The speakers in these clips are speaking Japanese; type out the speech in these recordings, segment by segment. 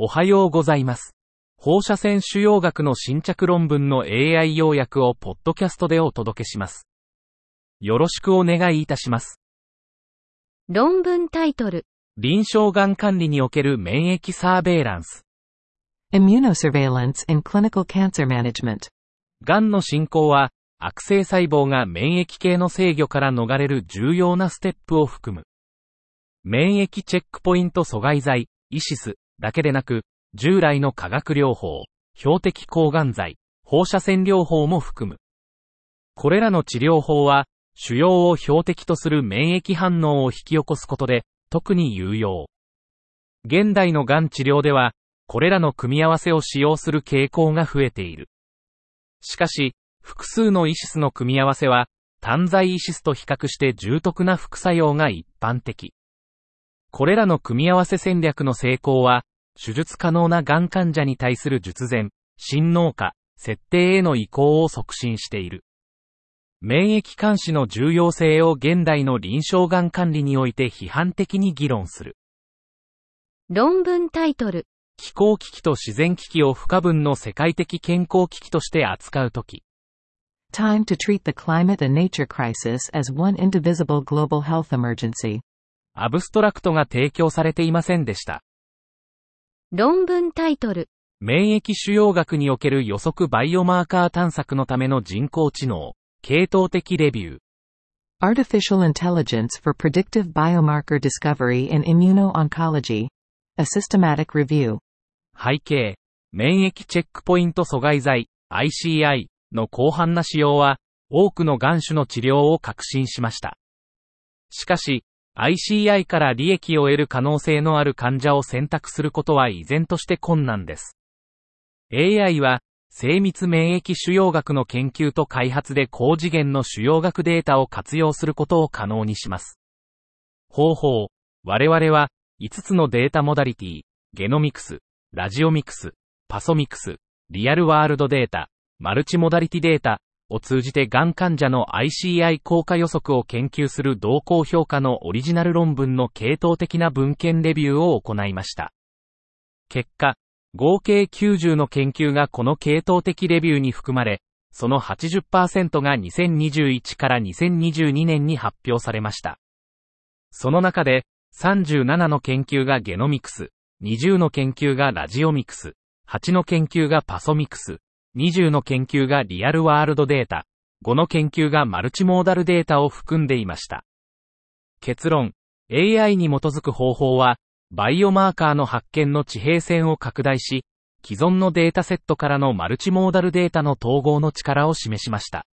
おはようございます。放射線腫瘍学の新着論文の AI 要約をポッドキャストでお届けします。よろしくお願いいたします。論文タイトル、臨床がん管理における免疫サーベイランス。Immunosurveillance in Clinical Cancer Management. がんの進行は、悪性細胞が免疫系の制御から逃れる重要なステップを含む。免疫チェックポイント阻害剤、イシスだけでなく、従来の化学療法、標的抗がん剤、放射線療法も含む。これらの治療法は、腫瘍を標的とする免疫反応を引き起こすことで、特に有用。現代のがん治療では、これらの組み合わせを使用する傾向が増えている。しかし、複数のイシスの組み合わせは、単剤イシスと比較して重篤な副作用が一般的。これらの組み合わせ戦略の成功は、手術可能ながん患者に対する術前、心脳化、設定への移行を促進している。免疫監視の重要性を現代の臨床がん管理において批判的に議論する。論文タイトル、気候危機と自然危機を不可分の世界的健康危機として扱うとき、Time to treat the climate and nature crisis as one indivisible global health emergency. アブストラクトが提供されていませんでした。論文タイトル、免疫腫瘍学における予測バイオマーカー探索のための人工知能、系統的レビュー。Artificial Intelligence for Predictive Biomarker Discovery in Immuno-Oncology. A Systematic Review. 背景、免疫チェックポイント阻害剤、ICI の広範な使用は、多くの癌種の治療を革新しました。しかし、ICI から利益を得る可能性のある患者を選択することは依然として困難です。AI は、精密免疫腫瘍学の研究と開発で高次元の腫瘍学データを活用することを可能にします。方法、我々は、5つのデータモダリティ、ゲノミクス、ラジオミクス、パソミクス、リアルワールドデータ、マルチモダリティデータを通じてがん患者の ICI 効果予測を研究する動向評価のオリジナル論文の系統的な文献レビューを行いました。結果、合計90の研究がこの系統的レビューに含まれ、その80%が2021から2022年に発表されました。その中で、37の研究がゲノミクス、20の研究がラジオミクス、8の研究がパソミクス、20の研究がリアルワールドデータ、5の研究がマルチモーダルデータを含んでいました。結論、AI に基づく方法は、バイオマーカーの発見の地平線を拡大し、既存のデータセットからのマルチモーダルデータの統合の力を示しました。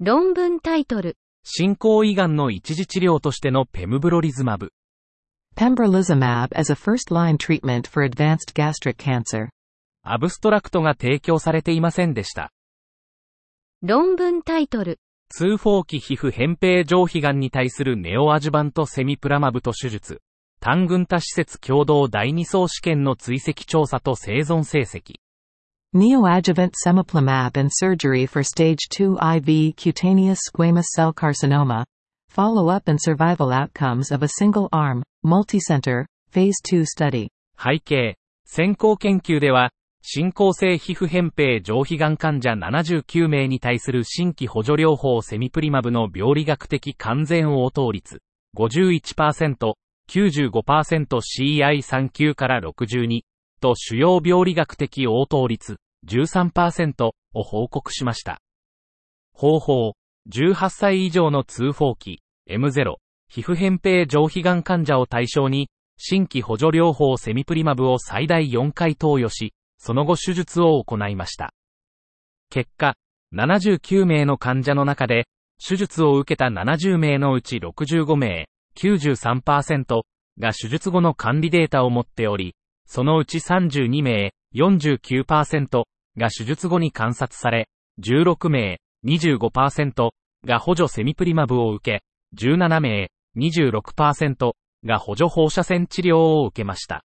論文タイトル、進行胃がんの一時治療としてのペムブロリズマブ。Pembrolizumab as a first-line treatment for advanced gastric cancer. アブストラクトが提供されていませんでした。論文タイトル、通放期皮膚扁平上皮がんに対するネオアジュバントセミプラマブと手術。単群多施設共同第二層試験の追跡調査と生存成績。Neoadjuvant semiplimab and surgery for stage 2 IV cutaneous squamous cell carcinoma. Follow-up and survival outcomes of a single-arm, multi-center, phase 2 study. 背景、先行研究では、進行性皮膚扁平上皮がん患者79名に対する新規補助療法セミプリマブの病理学的完全応答率。51%、95% CI39 から62と主要病理学的応答率。13%を報告しました。方法、18歳以上の通報期 M0 皮膚扁平上皮がん患者を対象に新規補助療法セミプリマブを最大4回投与し、その後手術を行いました。結果、79名の患者の中で、手術を受けた70名のうち65名、93%が手術後の管理データを持っており、そのうち32名、49%が手術後に観察され、16名、25%が補助セミプリマブを受け、17名、26%が補助放射線治療を受けました。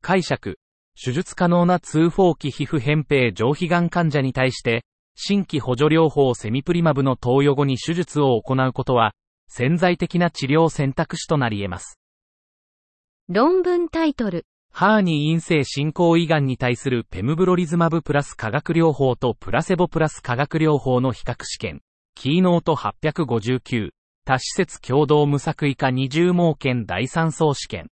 解釈、手術可能な通放期皮膚扁平上皮がん患者に対して、新規補助療法セミプリマブの投与後に手術を行うことは、潜在的な治療選択肢となり得ます。論文タイトル、ハーニー陰性進行胃がんに対するペムブロリズマブプラス化学療法とプラセボプラス化学療法の比較試験。キーノート859。多施設共同無作為化二重盲検第三層試験。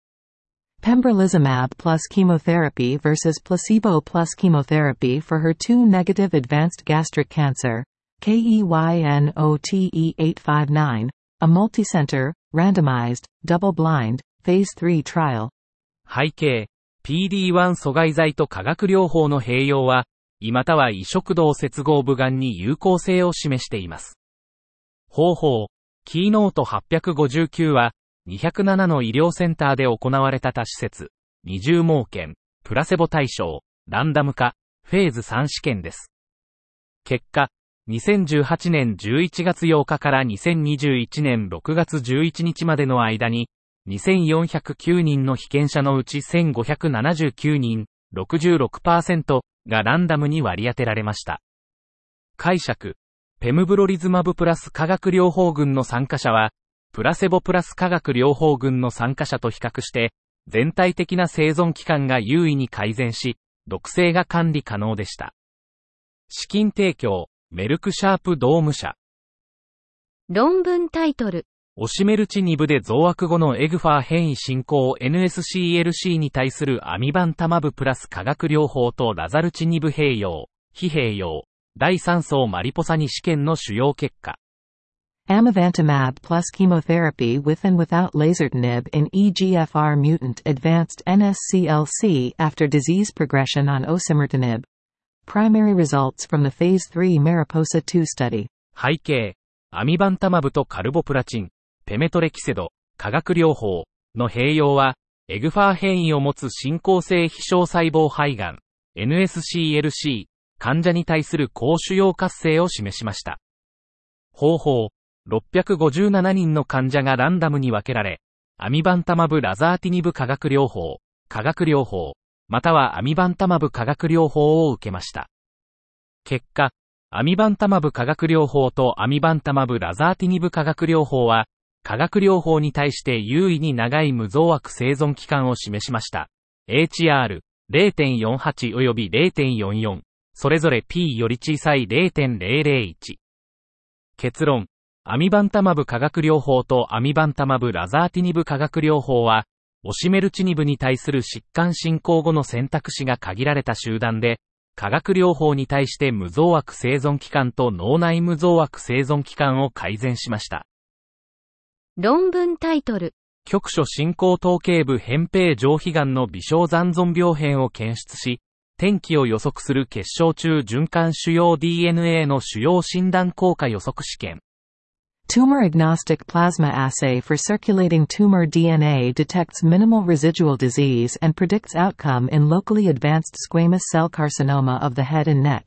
Pembrolizumab plus chemotherapy versus placebo plus chemotherapy for HER2 negative advanced gastric cancer. KEYNOTE859. A multicenter, randomized, double-blind, phase 3 trial. 背景、PD-1 阻害剤と化学療法の併用は、胃または胃食道接合部がんに有効性を示しています。方法、キーノート859は、 207の医療センターで行われた多施設、二重盲検、プラセボ対象、ランダム化、フェーズ3試験です。結果、2018年11月8日から2021年6月11日までの間に、2409人の被験者のうち1579人、66%がランダムに割り当てられました。解釈。ペムブロリズマブプラス化学療法群の参加者は、プラセボプラス化学療法群の参加者と比較して、全体的な生存期間が優位に改善し、毒性が管理可能でした。資金提供、メルクシャープドーム社。論文タイトル。オシメルチニブで増悪後のエグファー変異進行 NSCLC に対するアミバンタマブプラス化学療法とラザルチニブ併用、非併用、第3層マリポサニ試験の主要結果。Amivantamab plus chemotherapy with and without laserdinib in EGFR mutant advanced NSCLC after disease progression on osimertinib. Primary results from the Phase 3 Mariposa 2 study. 背景、アミバンタマブとカルボプラチン、ペメトレキセド、化学療法の併用は、エグファー変異を持つ進行性非小細胞肺がん、NSCLC、患者に対する高腫瘍活性を示しました。方法、657人の患者がランダムに分けられ、アミバンタマブラザーティニブ化学療法、化学療法、またはアミバンタマブ化学療法を受けました。結果、アミバンタマブ化学療法とアミバンタマブラザーティニブ化学療法は、化学療法に対して優位に長い無増悪生存期間を示しました。HR0.48 及び0.44、それぞれ P より小さい0.001。結論、アミバンタマブ化学療法とアミバンタマブラザーティニブ化学療法は、オシメルチニブに対する疾患進行後の選択肢が限られた集団で、化学療法に対して無増悪生存期間と脳内無増悪生存期間を改善しました。論文タイトル。局所進行統計部扁平上皮癌の微小残存病変を検出し、天気を予測する結晶中循環主要 DNA の主要診断効果予測試験。Tumor agnostic plasma assay for circulating tumor DNA detects minimal residual disease and predicts outcome in locally advanced squamous cell carcinoma of the head and neck.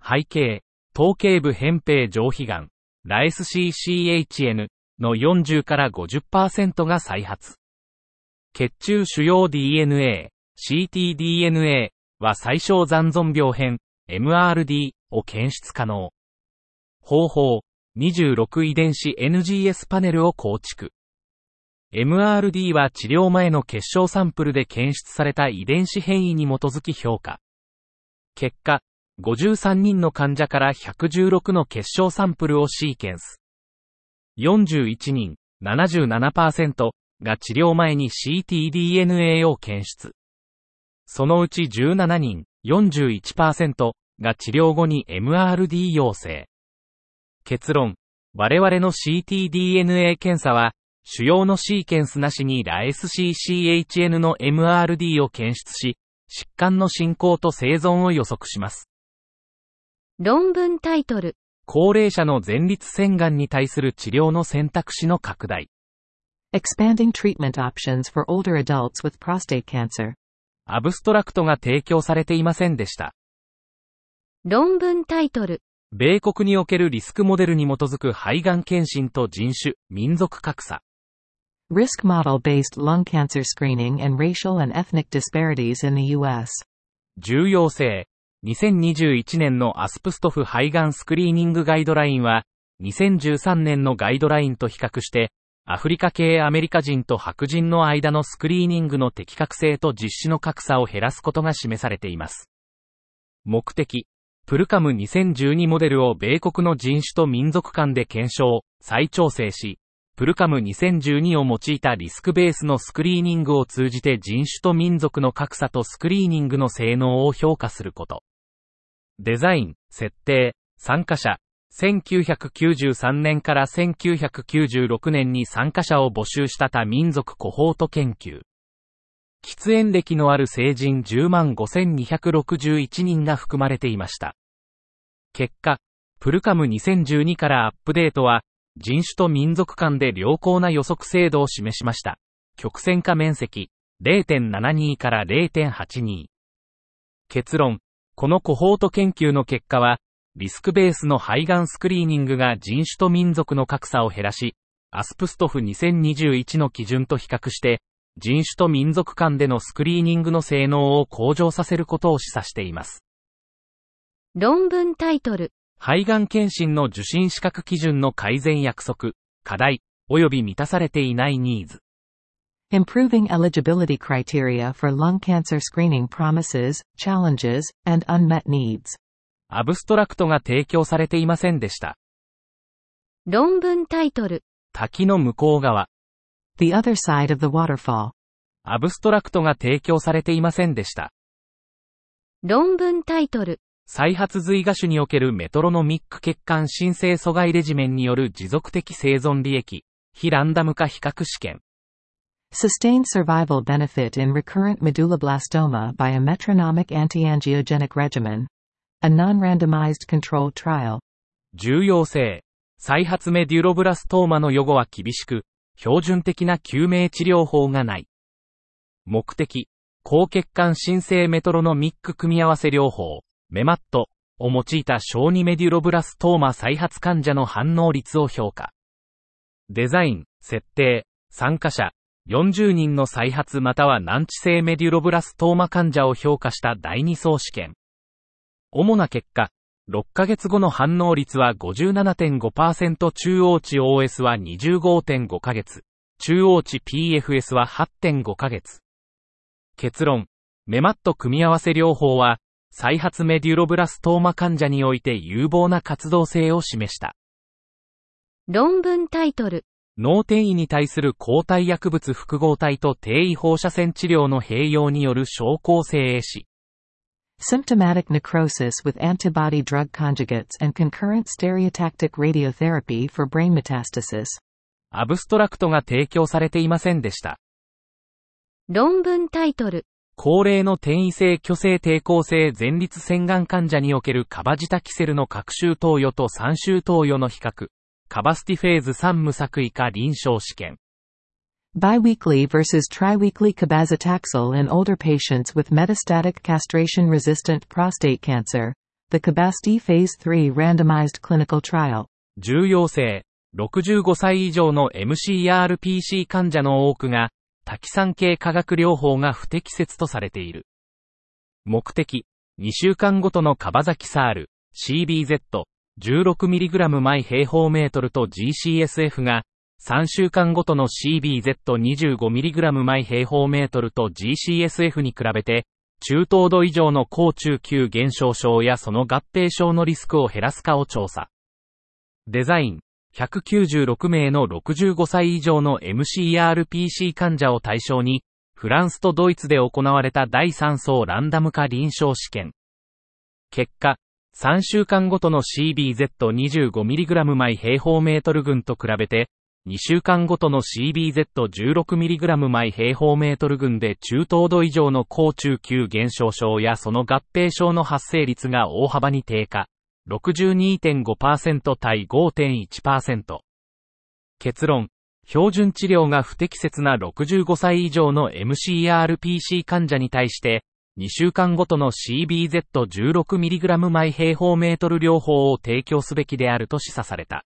背景、統計部扁平上皮癌、ラ SCCHN の40から50%が再発。血中主要 DNA、ctDNA は最小残存病変、MRD を検出可能。方法、26遺伝子 NGS パネルを構築。MRD は治療前の結晶サンプルで検出された遺伝子変異に基づき評価。結果、53人の患者から116の結晶サンプルをシーケンス。41人、77%が治療前に ctDNA を検出。そのうち17人、41%が治療後に MRD 陽性。結論。我々の ctDNA 検査は、主要のシーケンスなしにラ SCCHN の MRD を検出し、疾患の進行と生存を予測します。論文タイトル。高齢者の前立腺がんに対する治療の選択肢の拡大。Expanding treatment options for older adults with prostate cancer. アブストラクトが提供されていませんでした。論文タイトル。米国におけるリスクモデルに基づく肺がん検診と人種、民族格差。Risk model based lung cancer screening and racial and ethnic disparities in the U.S. 重要性。2021年のアスプストフ肺がんスクリーニングガイドラインは、2013年のガイドラインと比較して、アフリカ系アメリカ人と白人の間のスクリーニングの的確性と実施の格差を減らすことが示されています。目的、プルカム2012モデルを米国の人種と民族間で検証、再調整し、プルカム2012を用いたリスクベースのスクリーニングを通じて人種と民族の格差とスクリーニングの性能を評価すること。デザイン、設定、参加者、1993年から1996年に参加者を募集した多民族コホート研究。喫煙歴のある成人10万5261人が含まれていました。結果、プルカム2012からアップデートは、人種と民族間で良好な予測精度を示しました。曲線化面積、0.72から0.82。結論、このコホート研究の結果は、リスクベースの肺がんスクリーニングが人種と民族の格差を減らし、アスプストフ2021の基準と比較して、人種と民族間でのスクリーニングの性能を向上させることを示唆しています。論文タイトル。肺がん検診の受診資格基準の改善約束、課題、及び満たされていないニーズ。Improving eligibility criteria for lung cancer screening promises, challenges, and unmet needs. アブストラクトが提供されていませんでした。論文タイトル。滝の向こう側。The other side of the waterfall. アブストラクトが提供されていませんでした。論文タイトル。再発髄芽種におけるメトロノミック血管新生阻害レジメンによる持続的生存利益、非ランダム化比較試験。Sustained survival benefit in recurrent medulloblastoma by a metronomic antiangiogenic regimen. A non-randomized controlled trial. 重要性。再発メデュロブラストーマの予後は厳しく、標準的な救命治療法がない。目的。高血管新生メトロノミック組み合わせ療法、メマットを用いた小児メデュロブラストーマ再発患者の反応率を評価。デザイン、設定、参加者、40人の再発または難治性メデュロブラストーマ患者を評価した第2層試験。主な結果、6ヶ月後の反応率は57.5%中央値 OS は25.5ヶ月、中央値 PFS は8.5ヶ月。結論、メマット組み合わせ療法は、再発メデュロブラストーマ患者において有望な活動性を示した。論文タイトル。脳転移に対する抗体薬物複合体と低位放射線治療の併用による症候性壊死。Symptomatic necrosis with antibody drug conjugates and concurrent stereotactic radiotherapy for brain metastasis. アブストラクトが提供されていませんでした。論文タイトル。高齢の転移性虚勢抵抗性前立腺がん患者におけるカバジタキセルの各種投与と3種投与の比較。カバスティフェーズ3無作為化臨床試験。Biweekly versus triweekly cabazitaxel in older patients with metastatic castration-resistant prostate cancer. The Cabasti Phase 3 randomized clinical trial. 重要性。65歳以上の MCRPC 患者の多くが、多岐酸系化学療法が不適切とされている。目的。2週間ごとのカバザキサール、CBZ、16mg 毎平方メートルと GCSF が、3週間ごとの CBZ25mg 毎平方メートルと GCSF に比べて、中等度以上の高中級減少症やその合併症のリスクを減らすかを調査。デザイン。196名の65歳以上の MCRPC 患者を対象に、フランスとドイツで行われた第3層ランダム化臨床試験。結果、3週間ごとの CBZ25mg 毎平方メートル群と比べて、2週間ごとの CBZ16mg 毎平方メートル群で中等度以上の高中級減少症やその合併症の発生率が大幅に低下。62.5%対5.1%。結論。標準治療が不適切な65歳以上の MCRPC 患者に対して、2週間ごとの CBZ16mg 毎平方メートル療法を提供すべきであると示唆された。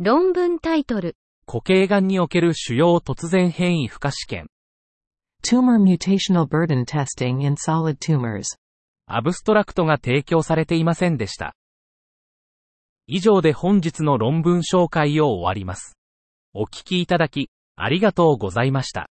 論文タイトル。固形がんにおける主要突然変異負荷試験。Tumor mutational burden testing in solid tumors. アブストラクトが提供されていませんでした。以上で本日の論文紹介を終わります。お聞きいただき、ありがとうございました。